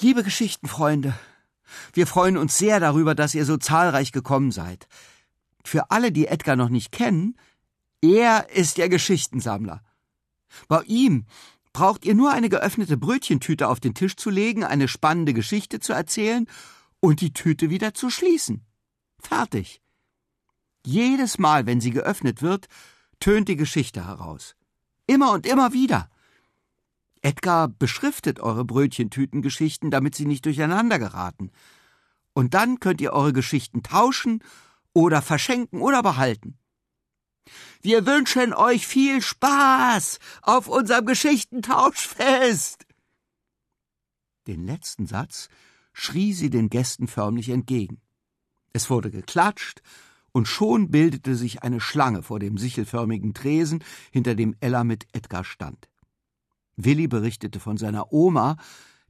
Liebe Geschichtenfreunde, wir freuen uns sehr darüber, dass ihr so zahlreich gekommen seid. Für alle, die Edgar noch nicht kennen, er ist der Geschichtensammler. Bei ihm braucht ihr nur eine geöffnete Brötchentüte auf den Tisch zu legen, eine spannende Geschichte zu erzählen und die Tüte wieder zu schließen. Fertig. Jedes Mal, wenn sie geöffnet wird, tönt die Geschichte heraus. Immer und immer wieder. Edgar beschriftet eure Brötchentütengeschichten, damit sie nicht durcheinander geraten. Und dann könnt ihr eure Geschichten tauschen oder verschenken oder behalten. Wir wünschen euch viel Spaß auf unserem Geschichtentauschfest. Den letzten Satz schrie sie den Gästen förmlich entgegen. Es wurde geklatscht, und schon bildete sich eine Schlange vor dem sichelförmigen Tresen, hinter dem Ella mit Edgar stand. Willi berichtete von seiner Oma,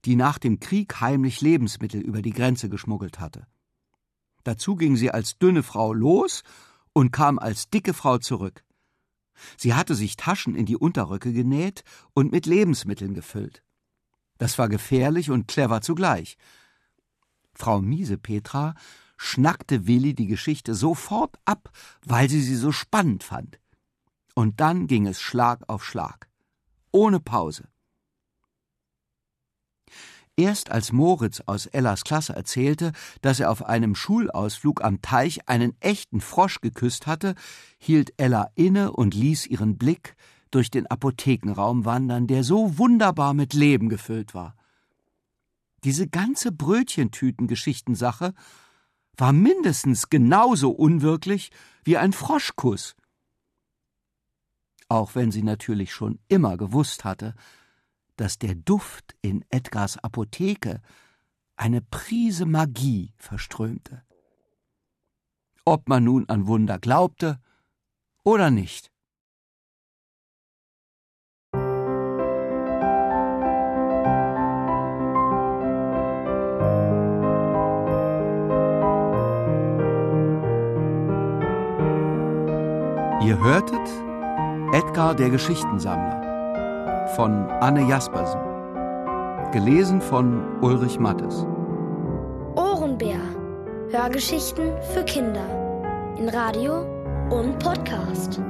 die nach dem Krieg heimlich Lebensmittel über die Grenze geschmuggelt hatte. Dazu ging sie als dünne Frau los und kam als dicke Frau zurück. Sie hatte sich Taschen in die Unterröcke genäht und mit Lebensmitteln gefüllt. Das war gefährlich und clever zugleich. Frau Miesepetra schnackte Willi die Geschichte sofort ab, weil sie sie so spannend fand. Und dann ging es Schlag auf Schlag ohne Pause. Erst als Moritz aus Ellas Klasse erzählte, dass er auf einem Schulausflug am Teich einen echten Frosch geküsst hatte, hielt Ella inne und ließ ihren Blick durch den Apothekenraum wandern, der so wunderbar mit Leben gefüllt war. Diese ganze Brötchentütengeschichtensache war mindestens genauso unwirklich wie ein Froschkuss auch wenn sie natürlich schon immer gewusst hatte, dass der Duft in Edgars Apotheke eine Prise Magie verströmte. Ob man nun an Wunder glaubte oder nicht. Ihr hörtet Edgar der Geschichtensammler von Anne Jaspersen. Gelesen von Ulrich Mattes. Ohrenbär. Hörgeschichten für Kinder. In Radio und Podcast.